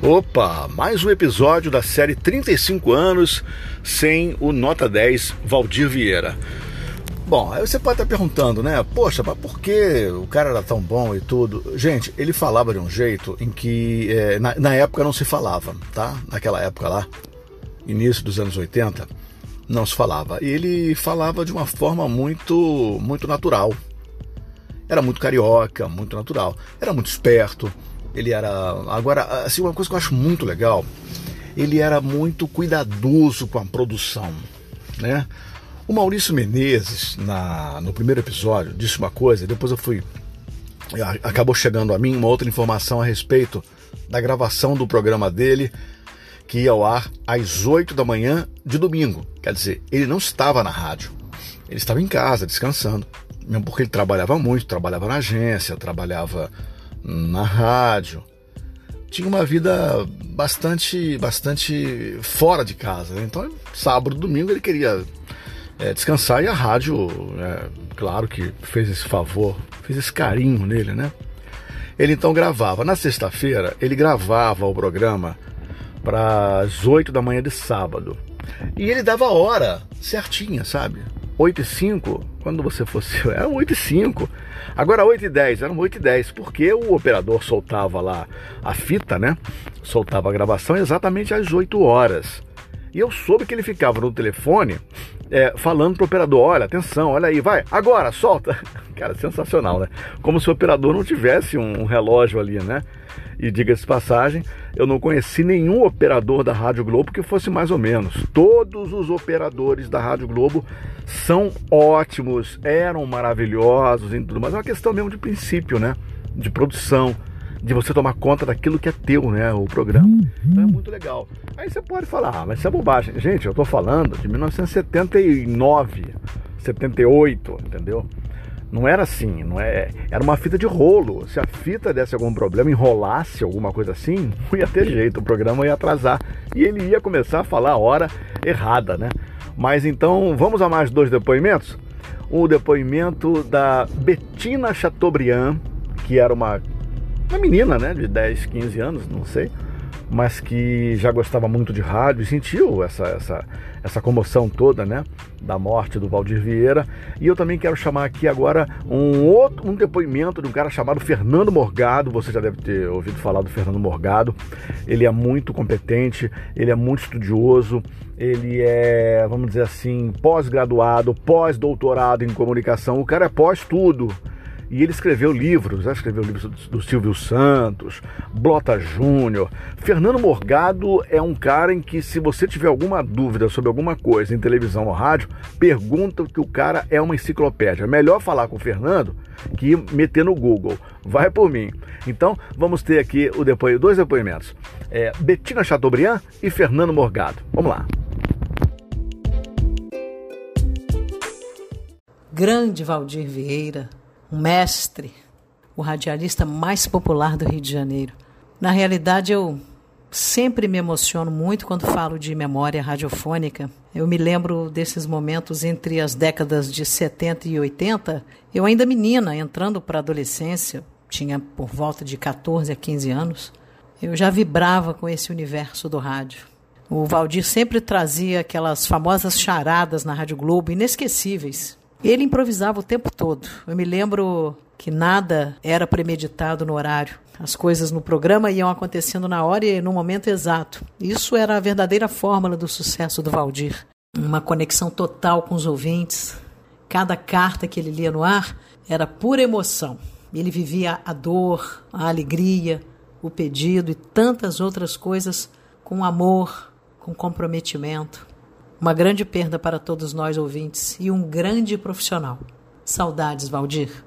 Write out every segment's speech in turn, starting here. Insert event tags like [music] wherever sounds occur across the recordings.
Opa, mais um episódio da série 35 anos sem o Nota 10 Valdir Vieira. Bom, aí você pode estar perguntando, né? Poxa, mas por que o cara era tão bom e tudo? Gente, ele falava de um jeito em que é, na, na época não se falava, tá? Naquela época lá, início dos anos 80, não se falava. E ele falava de uma forma muito, muito natural. Era muito carioca, muito natural. Era muito esperto ele era. Agora, assim, uma coisa que eu acho muito legal, ele era muito cuidadoso com a produção, né? O Maurício Menezes, na, no primeiro episódio, disse uma coisa, depois eu fui. Acabou chegando a mim uma outra informação a respeito da gravação do programa dele, que ia ao ar às 8 da manhã de domingo. Quer dizer, ele não estava na rádio, ele estava em casa, descansando. Mesmo porque ele trabalhava muito, trabalhava na agência, trabalhava na rádio. Tinha uma vida bastante, bastante fora de casa. Né? Então, sábado, domingo, ele queria é, descansar e a rádio, é, claro que fez esse favor, fez esse carinho nele, né? Ele então gravava. Na sexta-feira, ele gravava o programa para as 8 da manhã de sábado. E ele dava a hora certinha, sabe? 8 e 5, quando você fosse. [laughs] Era 8 e 5. Agora 8 e 10, eram 8 e 10, porque o operador soltava lá a fita, né? Soltava a gravação exatamente às 8 horas. E eu soube que ele ficava no telefone é, falando pro operador: olha, atenção, olha aí, vai, agora, solta. [laughs] Cara, sensacional, né? Como se o operador não tivesse um relógio ali, né? E diga-se passagem, eu não conheci nenhum operador da Rádio Globo que fosse mais ou menos. Todos os operadores da Rádio Globo são ótimos, eram maravilhosos em tudo, mas é uma questão mesmo de princípio, né? De produção, de você tomar conta daquilo que é teu, né? O programa. Então é muito legal. Aí você pode falar, ah, mas isso é bobagem. Gente, eu tô falando de 1979, 78, entendeu? Não era assim, não é, era uma fita de rolo. Se a fita desse algum problema, enrolasse alguma coisa assim, não ia ter jeito, o programa ia atrasar e ele ia começar a falar a hora errada, né? Mas então, vamos a mais dois depoimentos? O depoimento da Bettina Chateaubriand, que era uma, uma menina, né, de 10, 15 anos, não sei, mas que já gostava muito de rádio e sentiu essa, essa, essa comoção toda, né, da morte do Valdir Vieira. E eu também quero chamar aqui agora um outro um depoimento de um cara chamado Fernando Morgado. Você já deve ter ouvido falar do Fernando Morgado. Ele é muito competente, ele é muito estudioso, ele é, vamos dizer assim, pós-graduado, pós-doutorado em comunicação. O cara é pós tudo. E ele escreveu livros, né? escreveu livros do Silvio Santos, Blota Júnior. Fernando Morgado é um cara em que, se você tiver alguma dúvida sobre alguma coisa em televisão ou rádio, pergunta que o cara é uma enciclopédia. Melhor falar com o Fernando que meter no Google. Vai por mim. Então, vamos ter aqui o depoio, dois depoimentos. É, Betina Chateaubriand e Fernando Morgado. Vamos lá. Grande Valdir Vieira, um mestre, o radialista mais popular do Rio de Janeiro. Na realidade, eu sempre me emociono muito quando falo de memória radiofônica. Eu me lembro desses momentos entre as décadas de 70 e 80, eu ainda menina, entrando para a adolescência, tinha por volta de 14 a 15 anos, eu já vibrava com esse universo do rádio. O Valdir sempre trazia aquelas famosas charadas na Rádio Globo, inesquecíveis. Ele improvisava o tempo todo. Eu me lembro que nada era premeditado no horário. As coisas no programa iam acontecendo na hora e no momento exato. Isso era a verdadeira fórmula do sucesso do Valdir. Uma conexão total com os ouvintes. Cada carta que ele lia no ar era pura emoção. Ele vivia a dor, a alegria, o pedido e tantas outras coisas com amor, com comprometimento. Uma grande perda para todos nós ouvintes e um grande profissional. Saudades, Valdir.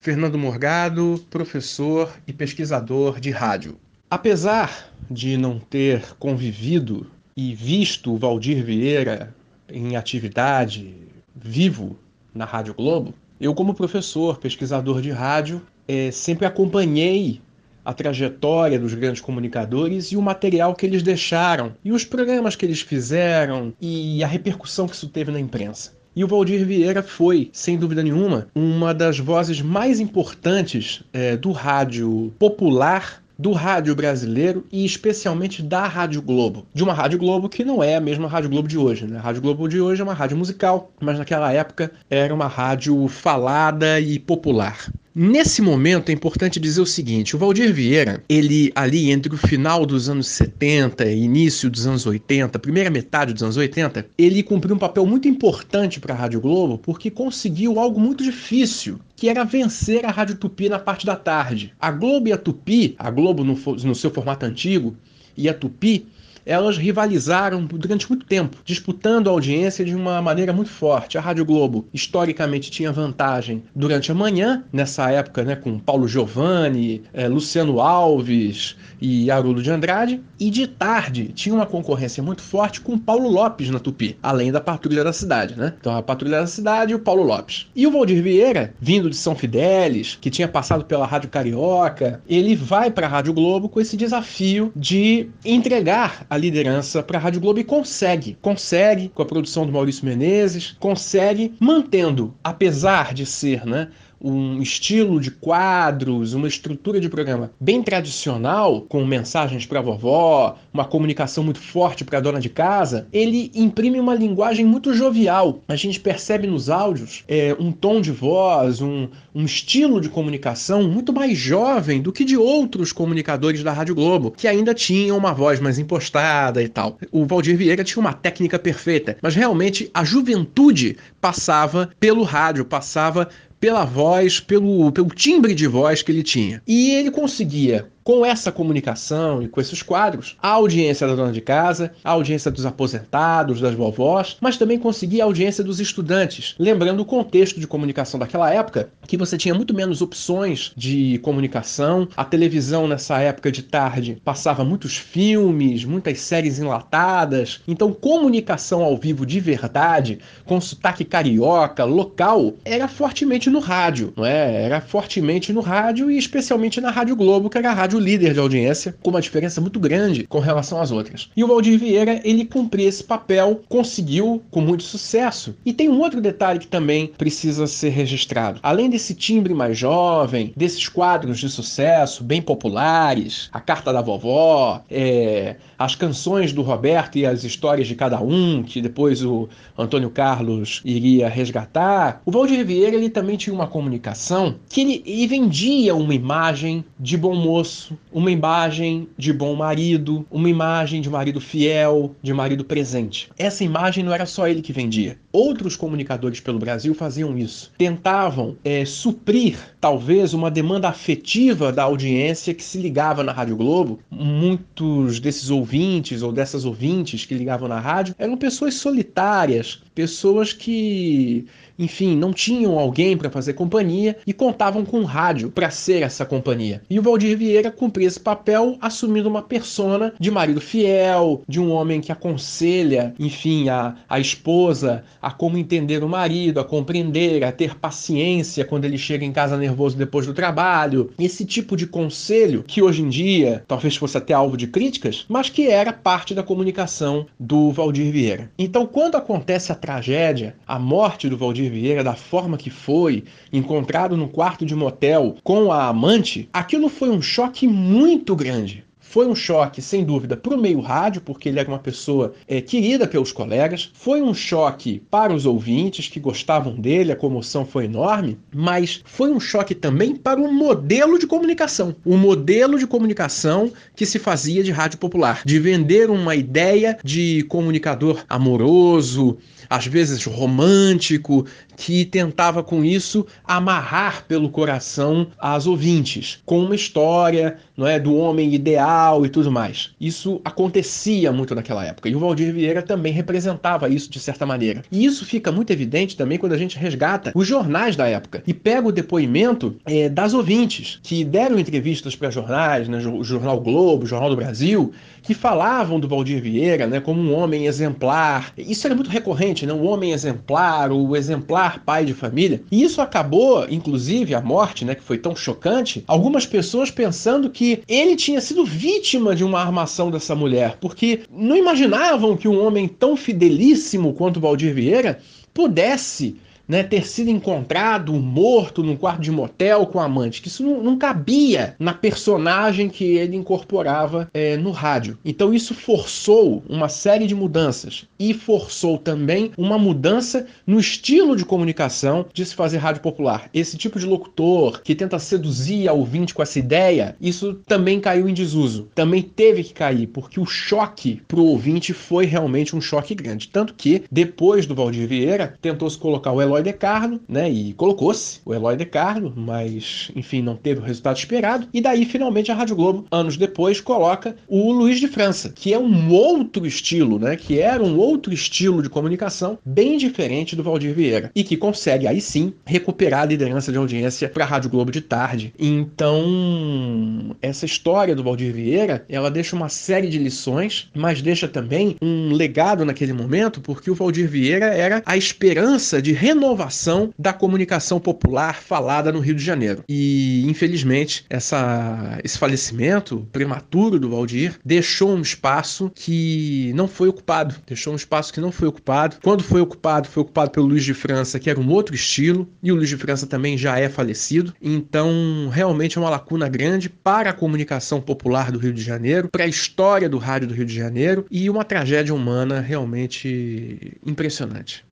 Fernando Morgado, professor e pesquisador de rádio. Apesar de não ter convivido e visto o Valdir Vieira em atividade vivo na Rádio Globo, eu, como professor, pesquisador de rádio, é, sempre acompanhei a trajetória dos grandes comunicadores e o material que eles deixaram, e os programas que eles fizeram e a repercussão que isso teve na imprensa. E o Valdir Vieira foi, sem dúvida nenhuma, uma das vozes mais importantes é, do rádio popular do rádio brasileiro e especialmente da Rádio Globo. De uma Rádio Globo que não é a mesma Rádio Globo de hoje. Né? A Rádio Globo de hoje é uma rádio musical, mas naquela época era uma rádio falada e popular. Nesse momento é importante dizer o seguinte: o Valdir Vieira, ele ali entre o final dos anos 70 e início dos anos 80, primeira metade dos anos 80, ele cumpriu um papel muito importante para a Rádio Globo porque conseguiu algo muito difícil, que era vencer a Rádio Tupi na parte da tarde. A Globo e a Tupi, a Globo no, no seu formato antigo e a Tupi elas rivalizaram durante muito tempo, disputando a audiência de uma maneira muito forte. A Rádio Globo, historicamente, tinha vantagem durante a manhã, nessa época, né, com Paulo Giovanni, eh, Luciano Alves e Haroldo de Andrade, e de tarde tinha uma concorrência muito forte com Paulo Lopes na Tupi, além da Patrulha da Cidade, né? Então a Patrulha da Cidade e o Paulo Lopes. E o Valdir Vieira, vindo de São Fidélis, que tinha passado pela Rádio Carioca, ele vai para a Rádio Globo com esse desafio de entregar a liderança para a Rádio Globo e consegue. Consegue com a produção do Maurício Menezes, consegue mantendo, apesar de ser, né, um estilo de quadros, uma estrutura de programa bem tradicional, com mensagens para vovó, uma comunicação muito forte para dona de casa, ele imprime uma linguagem muito jovial. A gente percebe nos áudios é, um tom de voz, um, um estilo de comunicação muito mais jovem do que de outros comunicadores da Rádio Globo, que ainda tinham uma voz mais impostada e tal. O Valdir Vieira tinha uma técnica perfeita, mas realmente a juventude passava pelo rádio, passava pela voz, pelo, pelo timbre de voz que ele tinha. E ele conseguia com essa comunicação e com esses quadros, a audiência da dona de casa, a audiência dos aposentados, das vovós, mas também conseguia a audiência dos estudantes. Lembrando o contexto de comunicação daquela época, que você tinha muito menos opções de comunicação. A televisão nessa época de tarde passava muitos filmes, muitas séries enlatadas. Então, comunicação ao vivo de verdade, com sotaque carioca, local, era fortemente no rádio, não é? Era fortemente no rádio e especialmente na Rádio Globo, que era a rádio rádio líder de audiência, com uma diferença muito grande com relação às outras. E o Valdir Vieira, ele cumpriu esse papel, conseguiu com muito sucesso. E tem um outro detalhe que também precisa ser registrado. Além desse timbre mais jovem, desses quadros de sucesso bem populares, a carta da vovó, é, as canções do Roberto e as histórias de cada um, que depois o Antônio Carlos iria resgatar, o Valdir Vieira ele também tinha uma comunicação que ele, ele vendia uma imagem de bom moço uma imagem de bom marido, uma imagem de marido fiel, de marido presente. Essa imagem não era só ele que vendia. Outros comunicadores pelo Brasil faziam isso. Tentavam é, suprir, talvez, uma demanda afetiva da audiência que se ligava na Rádio Globo. Muitos desses ouvintes ou dessas ouvintes que ligavam na rádio eram pessoas solitárias, pessoas que enfim, não tinham alguém para fazer companhia e contavam com o rádio para ser essa companhia. E o Valdir Vieira cumpria esse papel assumindo uma persona de marido fiel, de um homem que aconselha, enfim, a, a esposa a como entender o marido, a compreender, a ter paciência quando ele chega em casa nervoso depois do trabalho. Esse tipo de conselho que hoje em dia talvez fosse até alvo de críticas, mas que era parte da comunicação do Valdir Vieira. Então, quando acontece a tragédia, a morte do Valdir Vieira da forma que foi, encontrado no quarto de motel com a amante, aquilo foi um choque muito grande. Foi um choque, sem dúvida, para o meio rádio, porque ele era uma pessoa é, querida pelos colegas. Foi um choque para os ouvintes que gostavam dele, a comoção foi enorme. Mas foi um choque também para o modelo de comunicação. O modelo de comunicação que se fazia de rádio popular, de vender uma ideia de comunicador amoroso, às vezes romântico, que tentava com isso amarrar pelo coração as ouvintes, com uma história, não é, do homem ideal e tudo mais. Isso acontecia muito naquela época. E o Valdir Vieira também representava isso de certa maneira. E isso fica muito evidente também quando a gente resgata os jornais da época e pega o depoimento é, das ouvintes que deram entrevistas para jornais, né, o Jornal Globo, o Jornal do Brasil, que falavam do Valdir Vieira né, como um homem exemplar. Isso era muito recorrente, né? um homem exemplar, o exemplar pai de família. E isso acabou, inclusive, a morte, né, que foi tão chocante, algumas pessoas pensando que ele tinha sido vítima de uma armação dessa mulher, porque não imaginavam que um homem tão fidelíssimo quanto Valdir Vieira pudesse né, ter sido encontrado morto num quarto de motel com amante, que isso não, não cabia na personagem que ele incorporava é, no rádio. Então isso forçou uma série de mudanças e forçou também uma mudança no estilo de comunicação de se fazer rádio popular. Esse tipo de locutor que tenta seduzir a ouvinte com essa ideia, isso também caiu em desuso. Também teve que cair, porque o choque para o ouvinte foi realmente um choque grande. Tanto que, depois do Valdir Vieira, tentou se colocar o Eloy de Carlo, né? E colocou-se o Eloy de Carlo, mas enfim, não teve o resultado esperado. E daí, finalmente, a Rádio Globo, anos depois, coloca o Luiz de França, que é um outro estilo, né? Que era um outro estilo de comunicação bem diferente do Valdir Vieira e que consegue aí sim recuperar a liderança de audiência para a Rádio Globo de tarde. Então, essa história do Valdir Vieira, ela deixa uma série de lições, mas deixa também um legado naquele momento, porque o Valdir Vieira era a esperança de renovar renovação da comunicação popular falada no Rio de Janeiro. E, infelizmente, essa, esse falecimento prematuro do Valdir deixou um espaço que não foi ocupado. Deixou um espaço que não foi ocupado. Quando foi ocupado, foi ocupado pelo Luiz de França, que era um outro estilo, e o Luiz de França também já é falecido. Então, realmente é uma lacuna grande para a comunicação popular do Rio de Janeiro, para a história do rádio do Rio de Janeiro e uma tragédia humana realmente impressionante.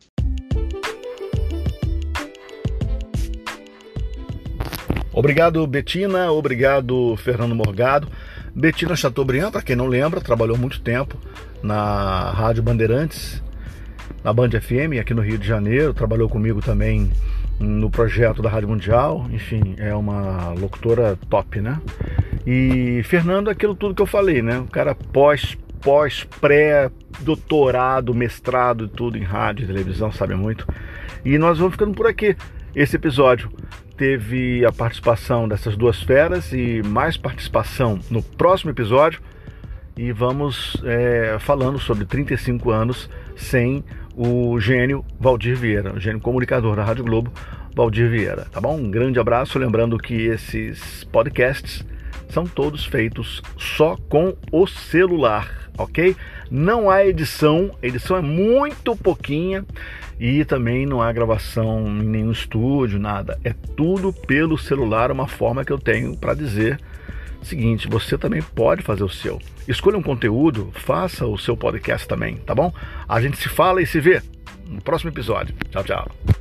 Obrigado, Betina. Obrigado, Fernando Morgado. Betina Chateaubriand, para quem não lembra, trabalhou muito tempo na Rádio Bandeirantes, na Band FM, aqui no Rio de Janeiro. Trabalhou comigo também no projeto da Rádio Mundial. Enfim, é uma locutora top, né? E Fernando, aquilo tudo que eu falei, né? O cara pós, pós, pré, doutorado, mestrado e tudo em rádio e televisão, sabe muito. E nós vamos ficando por aqui. Esse episódio teve a participação dessas duas feras e mais participação no próximo episódio. E vamos é, falando sobre 35 anos sem o gênio Valdir Vieira, o gênio comunicador da Rádio Globo, Valdir Vieira. Tá bom? Um grande abraço. Lembrando que esses podcasts são todos feitos só com o celular, ok? Não há edição, edição é muito pouquinha e também não há gravação em nenhum estúdio, nada. É tudo pelo celular, uma forma que eu tenho para dizer seguinte: você também pode fazer o seu. Escolha um conteúdo, faça o seu podcast também, tá bom? A gente se fala e se vê no próximo episódio. Tchau, tchau.